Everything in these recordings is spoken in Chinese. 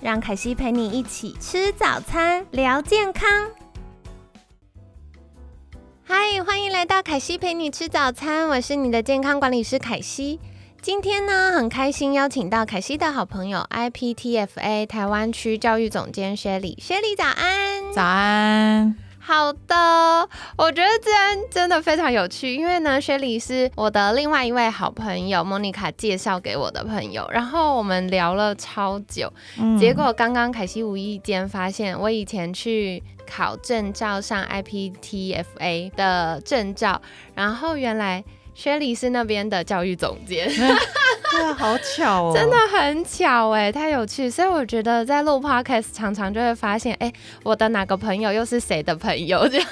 让凯西陪你一起吃早餐，聊健康。嗨，欢迎来到凯西陪你吃早餐，我是你的健康管理师凯西。今天呢，很开心邀请到凯西的好朋友 IPTFA 台湾区教育总监薛礼。薛礼早安，早安。好的，我觉得这天真的非常有趣，因为呢，薛礼是我的另外一位好朋友莫妮卡介绍给我的朋友，然后我们聊了超久，结果刚刚凯西无意间发现，我以前去考证照上 IPTFA 的证照，然后原来。薛礼是那边的教育总监，对啊，好巧哦，真的很巧哎，太有趣。所以我觉得在录 podcast 常常就会发现，哎，我的哪个朋友又是谁的朋友这样，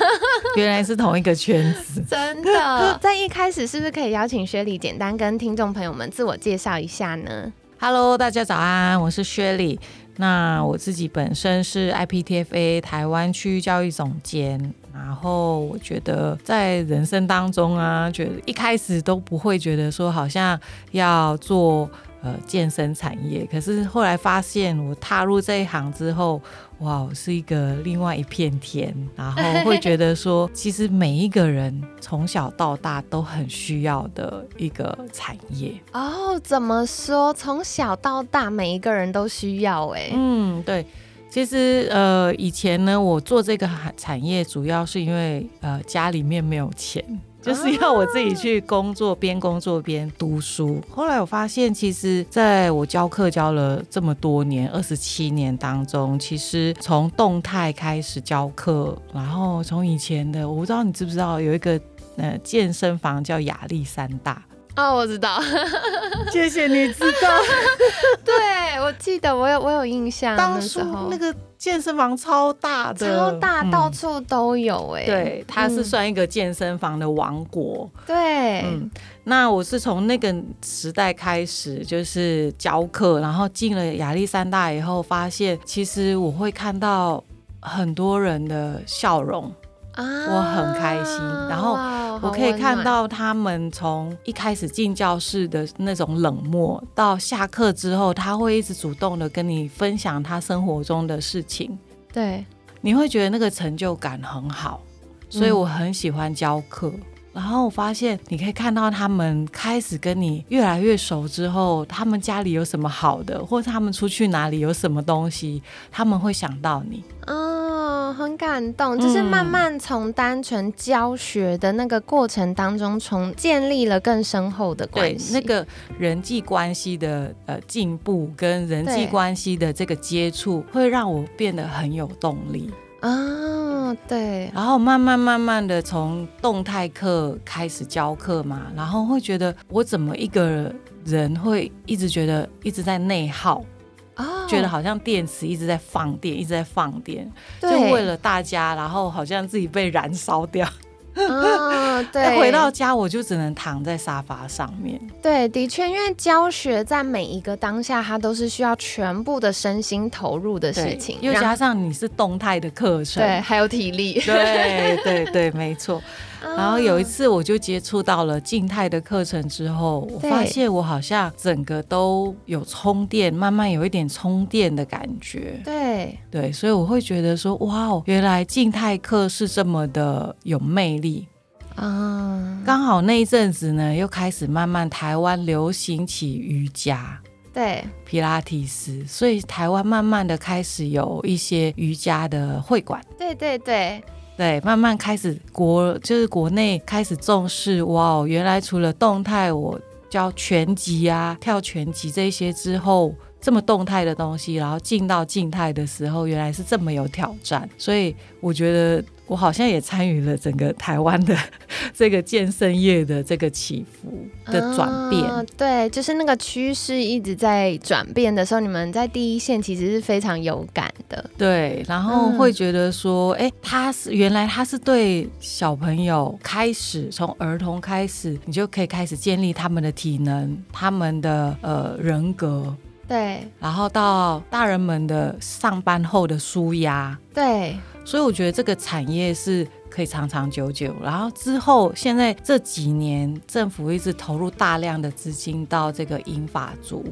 原来是同一个圈子。真的，在一开始是不是可以邀请薛礼简单跟听众朋友们自我介绍一下呢？Hello，大家早安，我是薛礼。那我自己本身是 IPTFA 台湾区教育总监。然后我觉得在人生当中啊，觉得一开始都不会觉得说好像要做呃健身产业，可是后来发现我踏入这一行之后，哇，是一个另外一片天。然后会觉得说，其实每一个人从小到大都很需要的一个产业。哦，怎么说？从小到大每一个人都需要？哎，嗯，对。其实，呃，以前呢，我做这个产业主要是因为，呃，家里面没有钱，就是要我自己去工作，边工作边读书。后来我发现，其实在我教课教了这么多年，二十七年当中，其实从动态开始教课，然后从以前的，我不知道你知不知道，有一个呃健身房叫亚历山大。哦，我知道，谢谢你知道。对，我记得我有我有印象，当初那个健身房超大的，超大，到处都有哎。对，它是算一个健身房的王国。对，嗯，那我是从那个时代开始就是教课，然后进了亚历山大以后，发现其实我会看到很多人的笑容。我很开心，然后我可以看到他们从一开始进教室的那种冷漠，到下课之后，他会一直主动的跟你分享他生活中的事情。对，你会觉得那个成就感很好，所以我很喜欢教课。然后我发现，你可以看到他们开始跟你越来越熟之后，他们家里有什么好的，或者他们出去哪里有什么东西，他们会想到你。嗯，很感动，就是慢慢从单纯教学的那个过程当中，从建立了更深厚的关系。对，那个人际关系的呃进步，跟人际关系的这个接触，会让我变得很有动力。啊，对，然后慢慢慢慢的从动态课开始教课嘛，然后会觉得我怎么一个人会一直觉得一直在内耗，觉得好像电池一直在放电，一直在放电，就为了大家，然后好像自己被燃烧掉。嗯，对，回到家我就只能躺在沙发上面。对，的确，因为教学在每一个当下，它都是需要全部的身心投入的事情，又加上你是动态的课程，对，还有体力。对对对，没错。然后有一次我就接触到了静态的课程之后，我发现我好像整个都有充电，慢慢有一点充电的感觉。对对，所以我会觉得说，哇哦，原来静态课是这么的有魅力啊！刚好那一阵子呢，又开始慢慢台湾流行起瑜伽，对，皮拉提斯，所以台湾慢慢的开始有一些瑜伽的会馆。对对对。对，慢慢开始国就是国内开始重视哇哦，原来除了动态，我教拳击啊、跳拳击这些之后，这么动态的东西，然后进到静态的时候，原来是这么有挑战。所以我觉得我好像也参与了整个台湾的 这个健身业的这个起伏的转变。啊对，就是那个趋势一直在转变的时候，你们在第一线其实是非常有感的。对，然后嗯会觉得说，哎、他是原来他是对小朋友开始从儿童开始，你就可以开始建立他们的体能、他们的呃人格，对然后到大人们的上班后的舒压。对，所以我觉得这个产业是可以长长久久。然后之后，现在这几年政府一直投入大量的资金到这个银法族、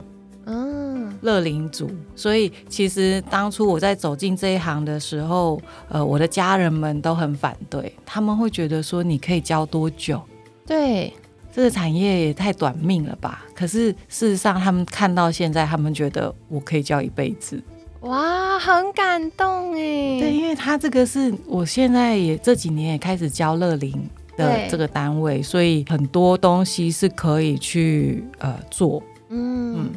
嗯，乐龄族，所以其实当初我在走进这一行的时候，呃，我的家人们都很反对，他们会觉得说你可以教多久？对，这个产业也太短命了吧？可是事实上，他们看到现在，他们觉得我可以教一辈子。哇，很感动哎。对，因为他这个是我现在也这几年也开始教乐龄的这个单位，所以很多东西是可以去呃做。嗯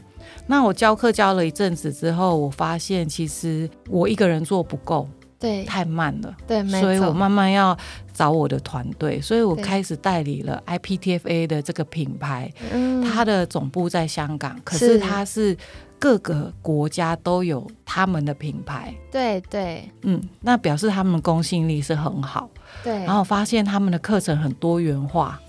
那我教课教了一阵子之后，我发现其实我一个人做不够，对。太慢了，对，所以我慢慢要找我的团队，所以我开始代理了 IPTFA 的这个品牌，嗯。它的总部在香港，可是是它是各个国家都有他们的品牌。对对。嗯，那表示他们公信力是很好，对，然后发现他们的课程很多元化，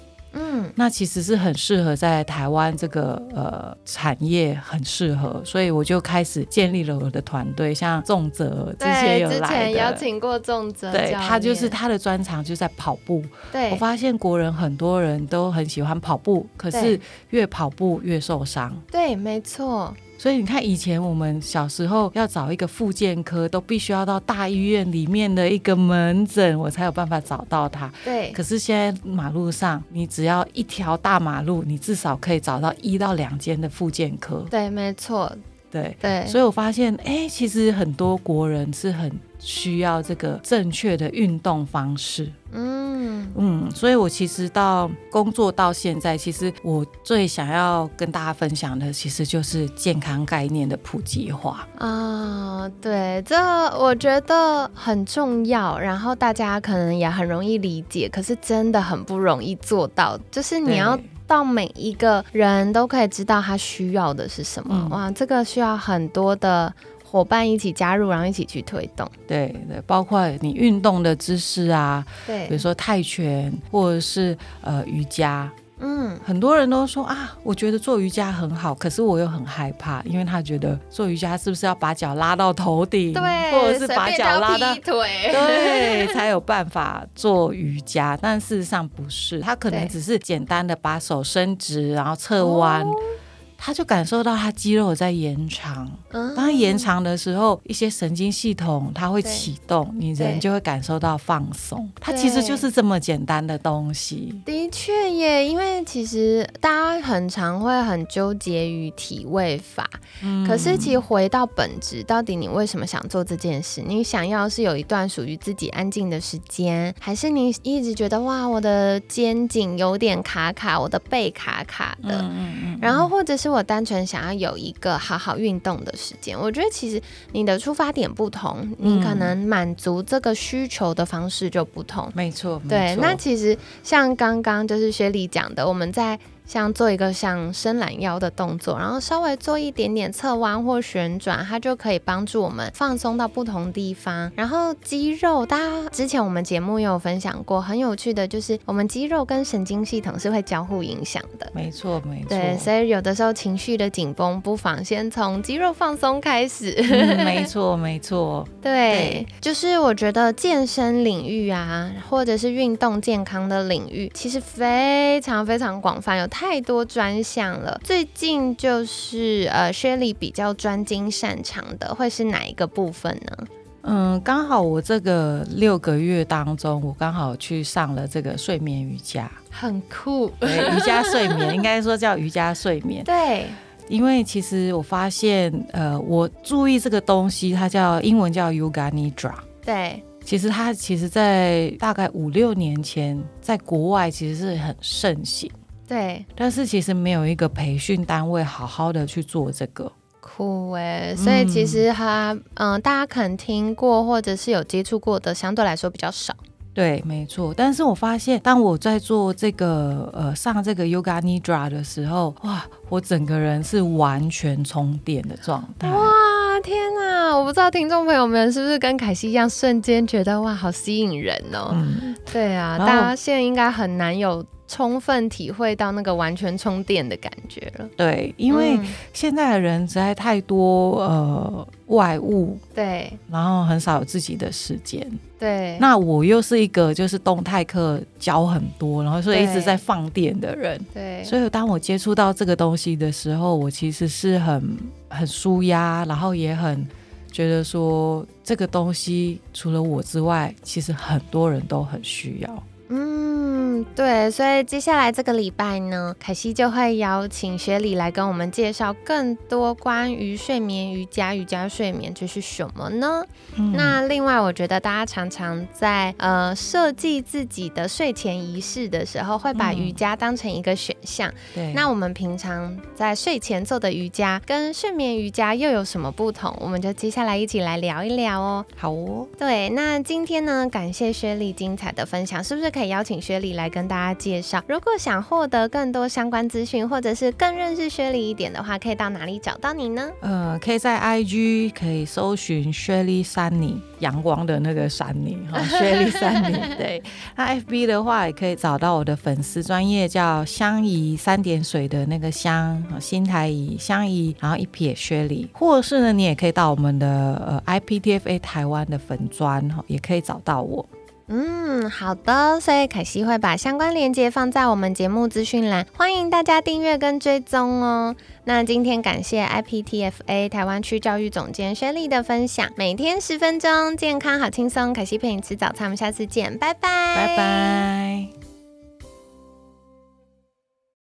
嗯那其实是很适合在台湾这个呃产业很适合，所以我就开始建立了我的团队，像仲泽之前有来前邀。请过仲泽对他就是他的专长就在跑步，对我发现国人很多人都很喜欢跑步，可是越跑步越受伤。对，没错，所以你看，以前我们小时候要找一个复健科，都必须要到大医院里面的一个门诊，我才有办法找到他。对可是现在马路上，你只要一条大马路，你至少可以找到一到两间的复健科。对，没错，对，对，所以我发现，哎、其实很多国人是很需要这个正确的运动方式。嗯嗯，所以我其实到工作到现在，其实我最想要跟大家分享的，其实就是健康概念的普及化。啊，对，这我觉得很重要，然后大家可能也很容易理解，可是真的很不容易做到，就是你要到每一个人都可以知道他需要的是什么，嗯。哇，这个需要很多的伙伴一起加入，然后一起去推动，对对，包括你运动的知识啊，对。比如，说泰拳或者是呃瑜伽，嗯，很多人都说啊，我觉得做瑜伽很好，可是我又很害怕，因为他觉得做瑜伽是不是要把脚拉到头顶，对，或者是把脚拉到腿，对，才有办法做瑜伽。但事实上不是，他可能只是简单的把手伸直，然后侧弯。哦他就感受到他肌肉在延长，嗯当他延长的时候，一些神经系统它会启动，你人就会感受到放松。它其实就是这么简单的东西。的确耶，因为其实大家很常会很纠结于体位法，嗯可是其实回到本质，到底你为什么想做这件事？你想要是有一段属于自己安静的时间，还是你一直觉得哇，我的肩颈有点卡卡，我的背卡卡的？嗯嗯嗯然后，或者是我单纯想要有一个好好运动的时间，我觉得其实你的出发点不同，你可嗯能满足这个需求的方式就不同。没错，对，那其实像刚刚就是薛丽讲的，我们在像做一个像伸懒腰的动作，然后稍微做一点点侧弯或旋转，它就可以帮助我们放松到不同地方。然后肌肉，大家之前我们节目也有分享过，很有趣的就是我们肌肉跟神经系统是会交互影响的。没错，没错，对，所以有的时候情绪的紧绷，不妨先从肌肉放松开始。嗯没错，没错，对，就是我觉得健身领域啊，或者是运动健康的领域，其实非常非常广泛，有太多专项了。最近就是呃，Shelly 比较专精擅长的会是哪一个部分呢？嗯，刚好我这个六个月当中，我刚好去上了这个睡眠瑜伽，很酷，对，瑜伽睡眠，应该说叫瑜伽睡眠。对因为其实我发现，呃，我注意这个东西，它叫英文叫 Yoga Nidra。对其实它其实，在大概五六年前，在国外其实是很盛行，对，但是其实没有一个培训单位好好的去做这个。酷哎！所以其实他嗯、大家可能听过或者是有接触过的，相对来说比较少。对，没错。但是我发现，当我在做这个呃上这个 Yoga Nidra 的时候，哇，我整个人是完全充电的状态。哇，天哪！我不知道听众朋友们是不是跟凯西一样，瞬间觉得哇，好吸引人哦。嗯，对啊，大家现在应该很难有。充分体会到那个完全充电的感觉了。对，因为现在的人实在太多呃外物，对，然后很少有自己的时间。对，那我又是一个就是动态课教很多，然后所以一直在放电的人。对，所以当我接触到这个东西的时候，我其实是很很舒压，然后也很觉得说这个东西除了我之外，其实很多人都很需要。嗯，对，所以接下来这个礼拜呢，凯西就会邀请雪里来跟我们介绍更多关于睡眠瑜伽、瑜伽睡眠这是什么呢？那另外，我觉得大家常常在呃设计自己的睡前仪式的时候，会把瑜伽当成一个选项。对，那我们平常在睡前做的瑜伽跟睡眠瑜伽又有什么不同？我们就接下来一起来聊一聊哦。好哦，对，那今天呢，感谢雪里精彩的分享，是不是？可以邀请薛丽来跟大家介绍。如果想获得更多相关资讯，或者是更认识薛礼一点的话，可以到哪里找到你呢？呃，可以在 IG 可以搜寻薛礼山妮，阳光的那个山妮哈，薛礼山妮。对，那 FB 的话也可以找到我的粉丝专业叫香怡三点水的那个香，新台怡香怡，然后一撇薛礼，或者是呢，你也可以到我们的呃 IPTFA 台湾的粉砖哈，也可以找到我。嗯，好的，所以凯西会把相关链接放在我们节目资讯栏，欢迎大家订阅跟追踪哦。那今天感谢 IPTFA 台湾区教育总监薛丽的分享，每天十分钟，健康好轻松，凯西陪你吃早餐，我们下次见，拜拜，拜拜。